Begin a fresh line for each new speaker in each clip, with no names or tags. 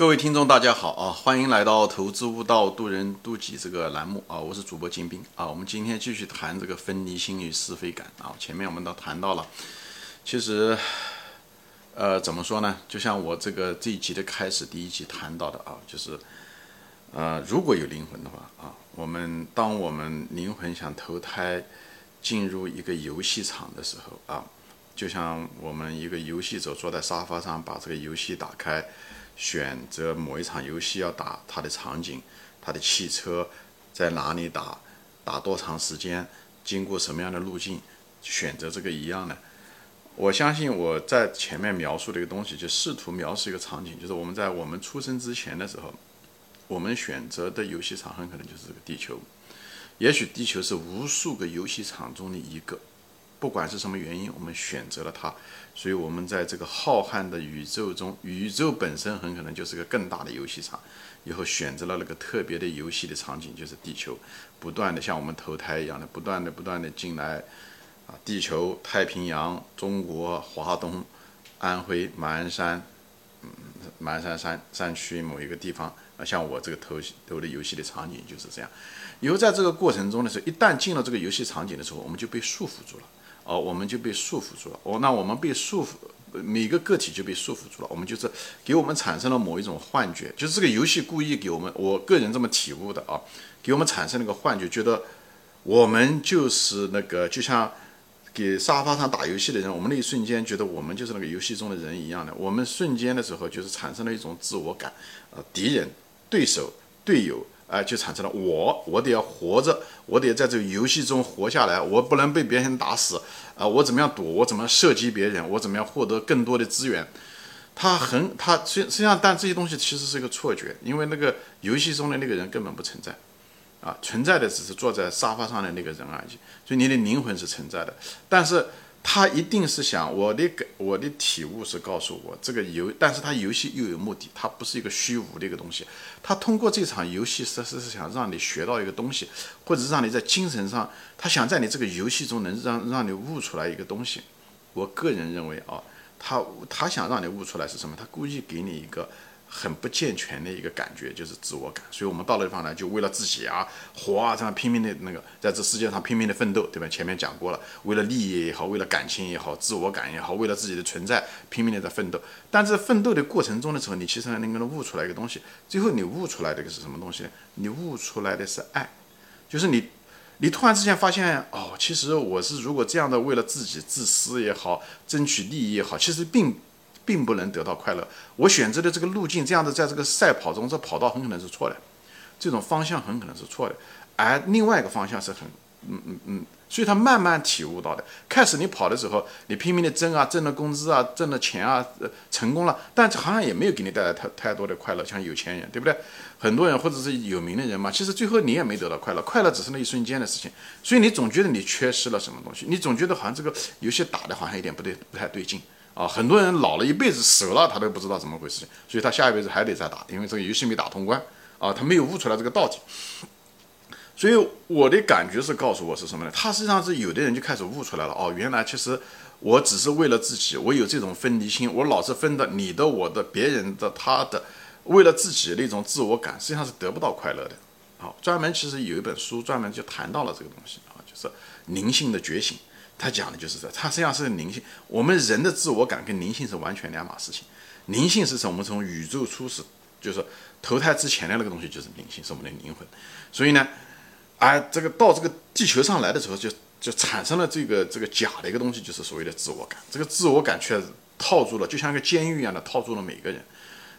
各位听众，大家好啊！欢迎来到《投资悟道，渡人渡己》这个栏目啊！我是主播金兵啊！我们今天继续谈这个分离心与是非感啊！前面我们都谈到了，其实，呃，怎么说呢？就像我这个这一集的开始第一集谈到的啊，就是，呃，如果有灵魂的话啊，我们当我们灵魂想投胎进入一个游戏场的时候啊，就像我们一个游戏者坐在沙发上，把这个游戏打开。选择某一场游戏要打，它的场景，它的汽车在哪里打，打多长时间，经过什么样的路径，选择这个一样的。我相信我在前面描述的一个东西，就试图描述一个场景，就是我们在我们出生之前的时候，我们选择的游戏场很可能就是这个地球，也许地球是无数个游戏场中的一个。不管是什么原因，我们选择了它，所以我们在这个浩瀚的宇宙中，宇宙本身很可能就是个更大的游戏场。以后选择了那个特别的游戏的场景，就是地球，不断的像我们投胎一样的，不断的不断的进来，啊，地球、太平洋、中国、华东、安徽马鞍山，嗯，马鞍山山山区某一个地方，啊，像我这个投投的游戏的场景就是这样。以后在这个过程中的时候，一旦进了这个游戏场景的时候，我们就被束缚住了。哦，我们就被束缚住了。哦，那我们被束缚，每个个体就被束缚住了。我们就是给我们产生了某一种幻觉，就是这个游戏故意给我们，我个人这么体悟的啊，给我们产生了个幻觉，觉得我们就是那个，就像给沙发上打游戏的人，我们那一瞬间觉得我们就是那个游戏中的人一样的。我们瞬间的时候就是产生了一种自我感，呃，敌人、对手、队友。哎，就产生了我，我得要活着，我得在这个游戏中活下来，我不能被别人打死啊！我怎么样躲？我怎么射击别人？我怎么样获得更多的资源？他很，他实实际上，但这些东西其实是一个错觉，因为那个游戏中的那个人根本不存在，啊，存在的只是坐在沙发上的那个人而已。所以你的灵魂是存在的，但是。他一定是想我的感，我的体悟是告诉我这个游，但是他游戏又有目的，他不是一个虚无的一个东西。他通过这场游戏，实是是想让你学到一个东西，或者是让你在精神上，他想在你这个游戏中能让让你悟出来一个东西。我个人认为啊，他他想让你悟出来是什么？他故意给你一个。很不健全的一个感觉，就是自我感。所以我们到了地方呢，就为了自己啊，活啊，这样拼命的那个，在这世界上拼命的奋斗，对吧？前面讲过了，为了利益也好，为了感情也好，自我感也好，为了自己的存在，拼命的在奋斗。但是奋斗的过程中的时候，你其实还能够悟出来一个东西。最后你悟出来的个是什么东西呢？你悟出来的是爱，就是你，你突然之间发现，哦，其实我是如果这样的为了自己自私也好，争取利益也好，其实并。并不能得到快乐。我选择的这个路径，这样子在这个赛跑中，这跑道很可能是错的，这种方向很可能是错的。而另外一个方向是很，嗯嗯嗯，所以他慢慢体悟到的。开始你跑的时候，你拼命的挣啊，挣了工资啊，挣了钱啊，呃，成功了，但好像也没有给你带来太太多的快乐。像有钱人，对不对？很多人或者是有名的人嘛，其实最后你也没得到快乐，快乐只是那一瞬间的事情。所以你总觉得你缺失了什么东西，你总觉得好像这个游戏打的好像有点不对，不太对劲。啊，很多人老了一辈子死了，他都不知道怎么回事，所以他下一辈子还得再打，因为这个游戏没打通关啊，他没有悟出来这个道理。所以我的感觉是告诉我是什么呢？他实际上是有的人就开始悟出来了哦，原来其实我只是为了自己，我有这种分离心，我老是分的你的、我的、别人的、他的，为了自己那种自我感，实际上是得不到快乐的。好，专门其实有一本书专门就谈到了这个东西啊，就是灵性的觉醒。他讲的就是这，他实际上是灵性。我们人的自我感跟灵性是完全两码事情。灵性是从我们从宇宙初始，就是投胎之前的那个东西，就是灵性，是我们的灵魂。所以呢，而这个到这个地球上来的时候，就就产生了这个这个假的一个东西，就是所谓的自我感。这个自我感却套住了，就像一个监狱一样的套住了每个人。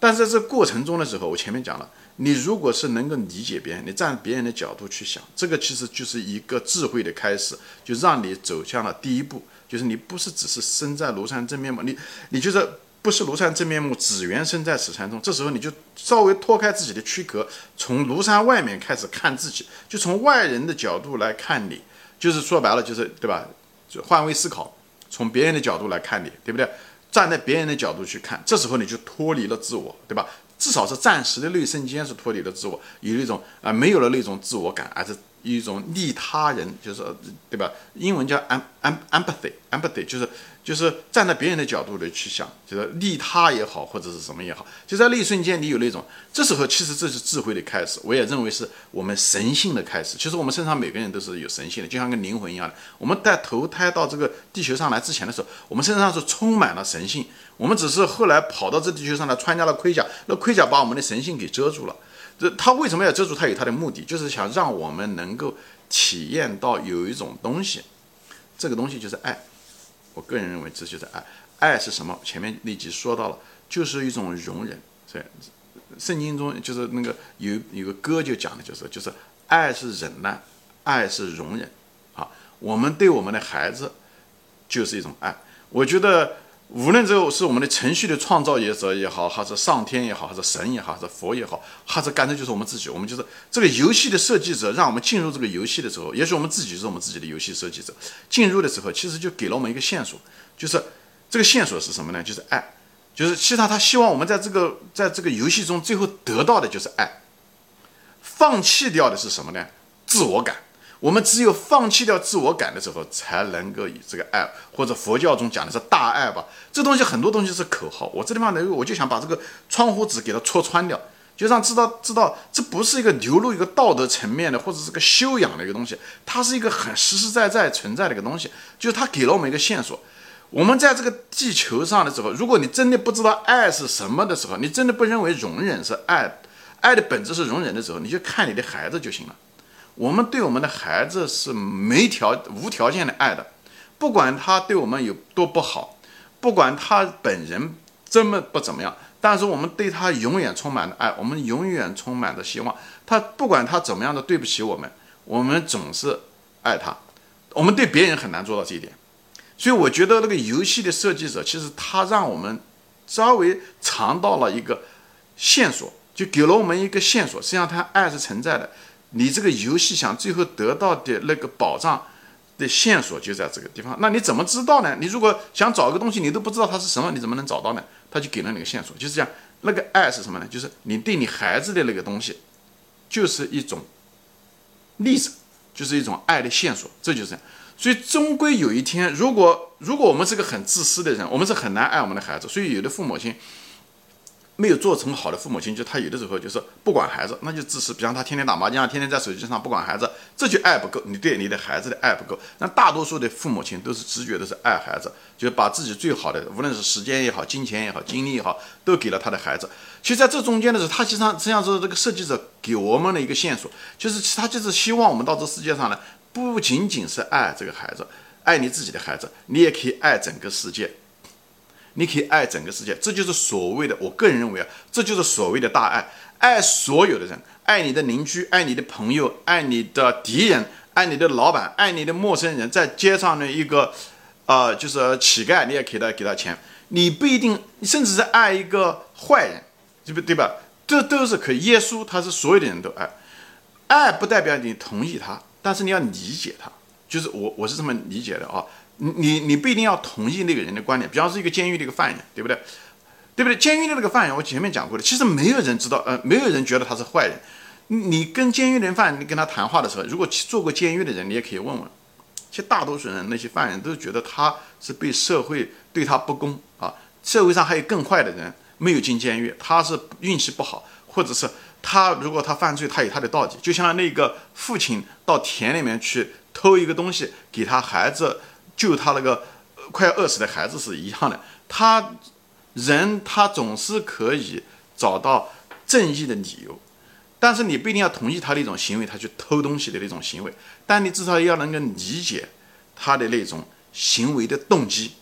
但是在这过程中的时候，我前面讲了。你如果是能够理解别人，你站别人的角度去想，这个其实就是一个智慧的开始，就让你走向了第一步，就是你不是只是身在庐山真面目，你你就是不是庐山真面目，只缘身在此山中。这时候你就稍微脱开自己的躯壳，从庐山外面开始看自己，就从外人的角度来看你，就是说白了就是对吧？就换位思考，从别人的角度来看你，对不对？站在别人的角度去看，这时候你就脱离了自我，对吧？至少是暂时的那一瞬间是脱离了自我，有一种啊没有了那种自我感，而是一种利他人，就是对吧？英文叫 am am empathy empathy，就是就是站在别人的角度来去想，就是利他也好，或者是什么也好，就在那一瞬间，你有那种，这时候其实这是智慧的开始，我也认为是我们神性的开始。其实我们身上每个人都是有神性的，就像个灵魂一样的。我们在投胎到这个地球上来之前的时候，我们身上是充满了神性，我们只是后来跑到这地球上来穿加了盔甲，那盔甲把我们的神性给遮住了。这他为什么要遮住？他有他的目的，就是想让我们能够体验到有一种东西，这个东西就是爱。我个人认为这就是爱。爱是什么？前面那集说到了，就是一种容忍。在圣经中就是那个有有个歌就讲的就是就是爱是忍耐，爱是容忍。啊，我们对我们的孩子就是一种爱。我觉得。无论这个是我们的程序的创造者也好，还是上天也好，还是神也好，还是佛也好，还是干脆就是我们自己。我们就是这个游戏的设计者，让我们进入这个游戏的时候，也许我们自己是我们自己的游戏设计者。进入的时候，其实就给了我们一个线索，就是这个线索是什么呢？就是爱，就是其实他希望我们在这个在这个游戏中最后得到的就是爱，放弃掉的是什么呢？自我感。我们只有放弃掉自我感的时候，才能够以这个爱，或者佛教中讲的是大爱吧。这东西很多东西是口号。我这地方呢，我就想把这个窗户纸给它戳穿掉，就让知道知道这不是一个流露一个道德层面的，或者是个修养的一个东西，它是一个很实实在在存在的一个东西。就是它给了我们一个线索。我们在这个地球上的时候，如果你真的不知道爱是什么的时候，你真的不认为容忍是爱，爱的本质是容忍的时候，你就看你的孩子就行了。我们对我们的孩子是没条无条件的爱的，不管他对我们有多不好，不管他本人这么不怎么样，但是我们对他永远充满了爱，我们永远充满着希望。他不管他怎么样的对不起我们，我们总是爱他。我们对别人很难做到这一点，所以我觉得那个游戏的设计者其实他让我们稍微尝到了一个线索，就给了我们一个线索，实际上他爱是存在的。你这个游戏想最后得到的那个保障的线索就在这个地方，那你怎么知道呢？你如果想找个东西，你都不知道它是什么，你怎么能找到呢？他就给了你个线索，就是这样。那个爱是什么呢？就是你对你孩子的那个东西，就是一种例子，就是一种爱的线索，这就是。所以终归有一天，如果如果我们是个很自私的人，我们是很难爱我们的孩子。所以有的父母亲。没有做成好的父母亲，就他有的时候就是不管孩子，那就自私。比方他天天打麻将，天天在手机上不管孩子，这就爱不够，你对你的孩子的爱不够。那大多数的父母亲都是直觉的是爱孩子，就是把自己最好的，无论是时间也好、金钱也好、精力也好，都给了他的孩子。其实在这中间的时候，他实际上实际上是这个设计者给我们的一个线索，就是他就是希望我们到这世界上来，不仅仅是爱这个孩子，爱你自己的孩子，你也可以爱整个世界。你可以爱整个世界，这就是所谓的，我个人认为啊，这就是所谓的大爱，爱所有的人，爱你的邻居，爱你的朋友，爱你的敌人，爱你的老板，爱你的陌生人，在街上的一个，呃，就是乞丐，你也给他给他钱，你不一定，甚至是爱一个坏人，对不对吧？这都是可。耶稣他是所有的人都爱，爱不代表你同意他，但是你要理解他，就是我我是这么理解的啊。你你不一定要同意那个人的观点，比方说一个监狱的一个犯人，对不对？对不对？监狱的那个犯人，我前面讲过的，其实没有人知道，呃，没有人觉得他是坏人。你跟监狱人犯，你跟他谈话的时候，如果做过监狱的人，你也可以问问。其实大多数人，那些犯人都觉得他是被社会对他不公啊。社会上还有更坏的人没有进监狱，他是运气不好，或者是他如果他犯罪，他有他的道理。就像那个父亲到田里面去偷一个东西给他孩子。救他那个快饿死的孩子是一样的，他人他总是可以找到正义的理由，但是你不一定要同意他的一种行为，他去偷东西的那种行为，但你至少要能够理解他的那种行为的动机。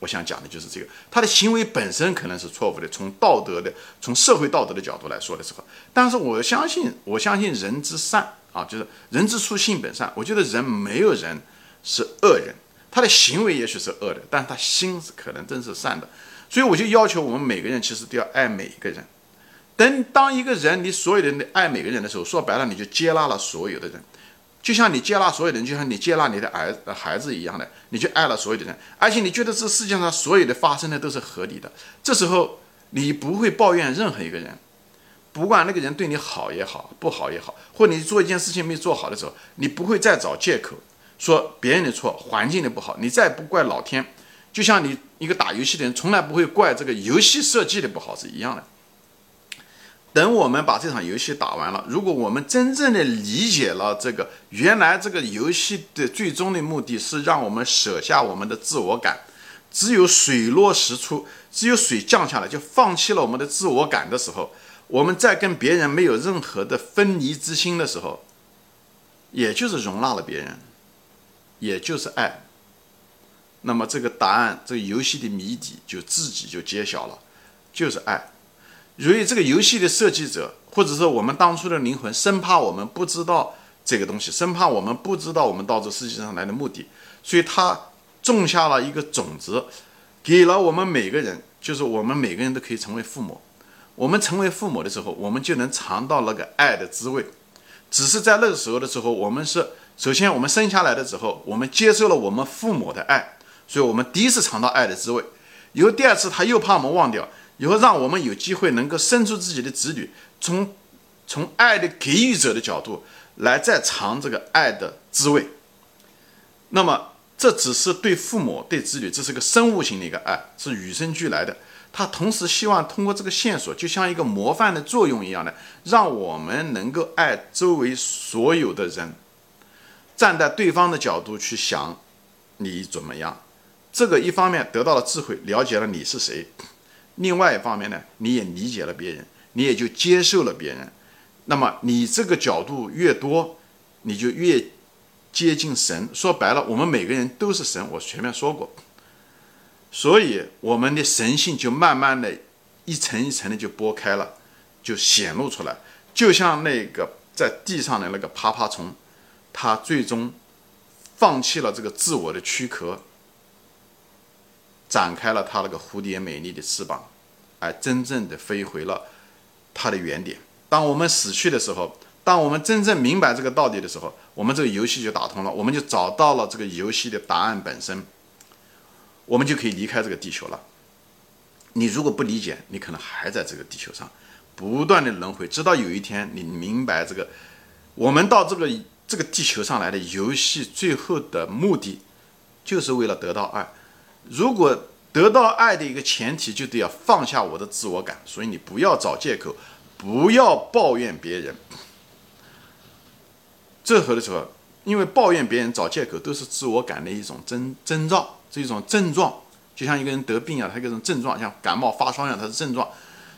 我想讲的就是这个，他的行为本身可能是错误的，从道德的、从社会道德的角度来说的时候，但是我相信，我相信人之善啊，就是人之初性本善。我觉得人没有人是恶人。他的行为也许是恶的，但是他心是可能真是善的，所以我就要求我们每个人其实都要爱每一个人。等当一个人你所有的爱每个人的时候，说白了你就接纳了所有的人，就像你接纳所有人，就像你接纳你的儿孩子一样的，你就爱了所有的人，而且你觉得这世界上所有的发生的都是合理的。这时候你不会抱怨任何一个人，不管那个人对你好也好，不好也好，或你做一件事情没做好的时候，你不会再找借口说别人的错，环境的不好，你再不怪老天。就像你一个打游戏的人，从来不会怪这个游戏设计的不好是一样的。等我们把这场游戏打完了，如果我们真正的理解了这个，原来这个游戏的最终的目的是让我们舍下我们的自我感，只有水落石出，只有水降下来，就放弃了我们的自我感的时候，我们在跟别人没有任何的分离之心的时候，也就是容纳了别人，也就是爱。那么这个答案，这个游戏的谜底就自己就揭晓了，就是爱。由于这个游戏的设计者，或者说我们当初的灵魂，生怕我们不知道这个东西，生怕我们不知道我们到这世界上来的目的，所以他种下了一个种子，给了我们每个人，就是我们每个人都可以成为父母。我们成为父母的时候，我们就能尝到那个爱的滋味。只是在那个时候的时候，我们是首先我们生下来的时候，我们接受了我们父母的爱。所以，我们第一次尝到爱的滋味，以后第二次他又怕我们忘掉，以后让我们有机会能够生出自己的子女，从从爱的给予者的角度来再尝这个爱的滋味。那么，这只是对父母对子女，这是个生物性的一个爱，是与生俱来的。他同时希望通过这个线索，就像一个模范的作用一样的，让我们能够爱周围所有的人，站在对方的角度去想你怎么样。这个一方面得到了智慧，了解了你是谁；另外一方面呢，你也理解了别人，你也就接受了别人。那么你这个角度越多，你就越接近神。说白了，我们每个人都是神，我前面说过。所以我们的神性就慢慢的一层一层的就剥开了，就显露出来，就像那个在地上的那个爬爬虫，他最终放弃了这个自我的躯壳。展开了他那个蝴蝶美丽的翅膀，而真正的飞回了它的原点。当我们死去的时候，当我们真正明白这个道理的时候，我们这个游戏就打通了，我们就找到了这个游戏的答案本身，我们就可以离开这个地球了。你如果不理解，你可能还在这个地球上不断的轮回，直到有一天你明白这个，我们到这个这个地球上来的游戏最后的目的，就是为了得到爱。如果得到爱的一个前提，就得要放下我的自我感，所以你不要找借口，不要抱怨别人。这和的时候，因为抱怨别人、找借口都是自我感的一种征征兆，是一种症状，就像一个人得病啊，他一种症状，像感冒发烧一样，他是症状。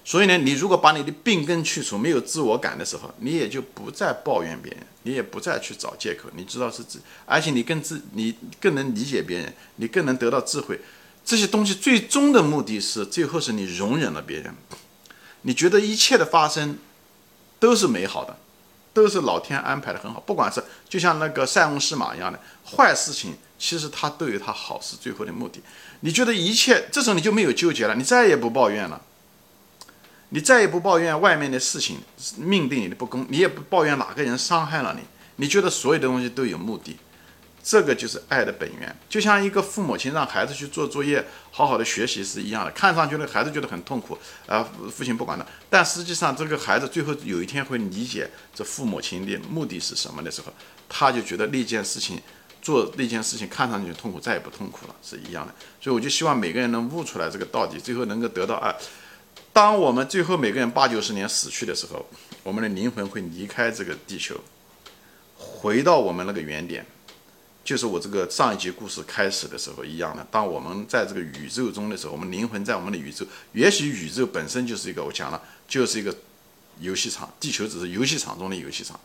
所以呢，你如果把你的病根去除，没有自我感的时候，你也就不再抱怨别人，你也不再去找借口。你知道是自，而且你更自，你更能理解别人，你更能得到智慧。这些东西最终的目的是，最后是你容忍了别人，你觉得一切的发生都是美好的，都是老天安排的很好。不管是就像那个塞翁失马一样的坏事情，其实它都有它好事最后的目的。你觉得一切，这时候你就没有纠结了，你再也不抱怨了。你再也不抱怨外面的事情，命对你的不公，你也不抱怨哪个人伤害了你。你觉得所有的东西都有目的，这个就是爱的本源。就像一个父母亲让孩子去做作业，好好的学习是一样的。看上去那孩子觉得很痛苦，啊，父亲不管他，但实际上这个孩子最后有一天会理解这父母亲的目的是什么的时候，他就觉得那件事情做那件事情看上去痛苦，再也不痛苦了，是一样的。所以我就希望每个人能悟出来这个道理，最后能够得到爱。当我们最后每个人八九十年死去的时候，我们的灵魂会离开这个地球，回到我们那个原点，就是我这个上一集故事开始的时候一样的。当我们在这个宇宙中的时候，我们灵魂在我们的宇宙，也许宇宙本身就是一个，我讲了，就是一个游戏场，地球只是游戏场中的游戏场。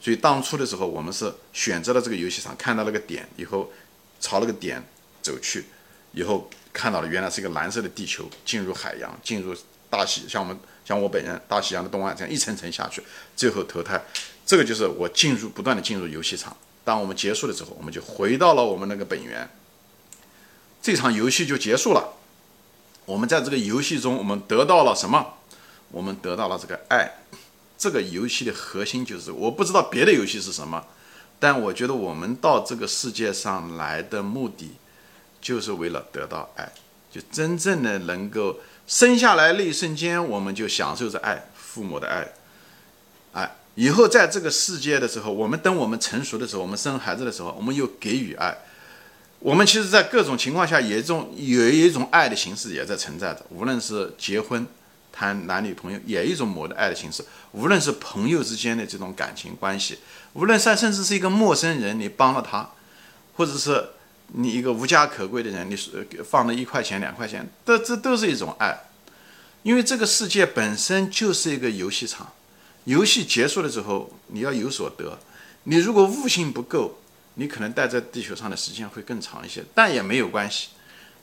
所以当初的时候，我们是选择了这个游戏场，看到那个点以后，朝那个点走去，以后看到了原来是一个蓝色的地球，进入海洋，进入。大西像我们像我本人，大西洋的东岸这样一层层下去，最后投胎，这个就是我进入不断的进入游戏场。当我们结束的时候，我们就回到了我们那个本源，这场游戏就结束了。我们在这个游戏中，我们得到了什么？我们得到了这个爱。这个游戏的核心就是，我不知道别的游戏是什么，但我觉得我们到这个世界上来的目的，就是为了得到爱，就真正的能够。生下来那一瞬间，我们就享受着爱，父母的爱，哎，以后在这个世界的时候，我们等我们成熟的时候，我们生孩子的时候，我们又给予爱。我们其实，在各种情况下，也一种有一种爱的形式也在存在着，无论是结婚。谈男女朋友也一种母的爱的形式，无论是朋友之间的这种感情关系，无论是甚至是一个陌生人，你帮了他，或者是你一个无家可归的人，你放了一块钱两块钱，这这都是一种爱，因为这个世界本身就是一个游戏场，游戏结束了之后你要有所得，你如果悟性不够，你可能待在地球上的时间会更长一些，但也没有关系。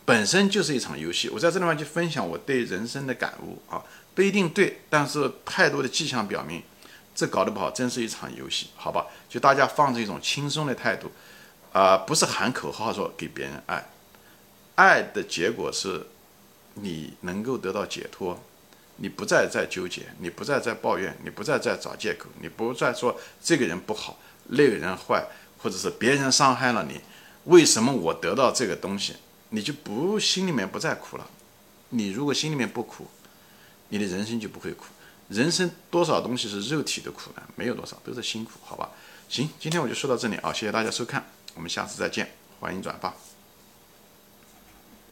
本身就是一场游戏，我在这地方去分享我对人生的感悟啊，不一定对，但是太多的迹象表明，这搞得不好，真是一场游戏，好吧？就大家放着一种轻松的态度，啊，不是喊口号说给别人爱，爱的结果是，你能够得到解脱，你不再在纠结，你不再在抱怨，你不再在找借口，你不再说这个人不好，那个人坏，或者是别人伤害了你，为什么我得到这个东西？你就不心里面不再苦了，你如果心里面不苦，你的人生就不会苦。人生多少东西是肉体的苦呢？没有多少，都是辛苦，好吧？行，今天我就说到这里啊，谢谢大家收看，我们下次再见，欢迎转发。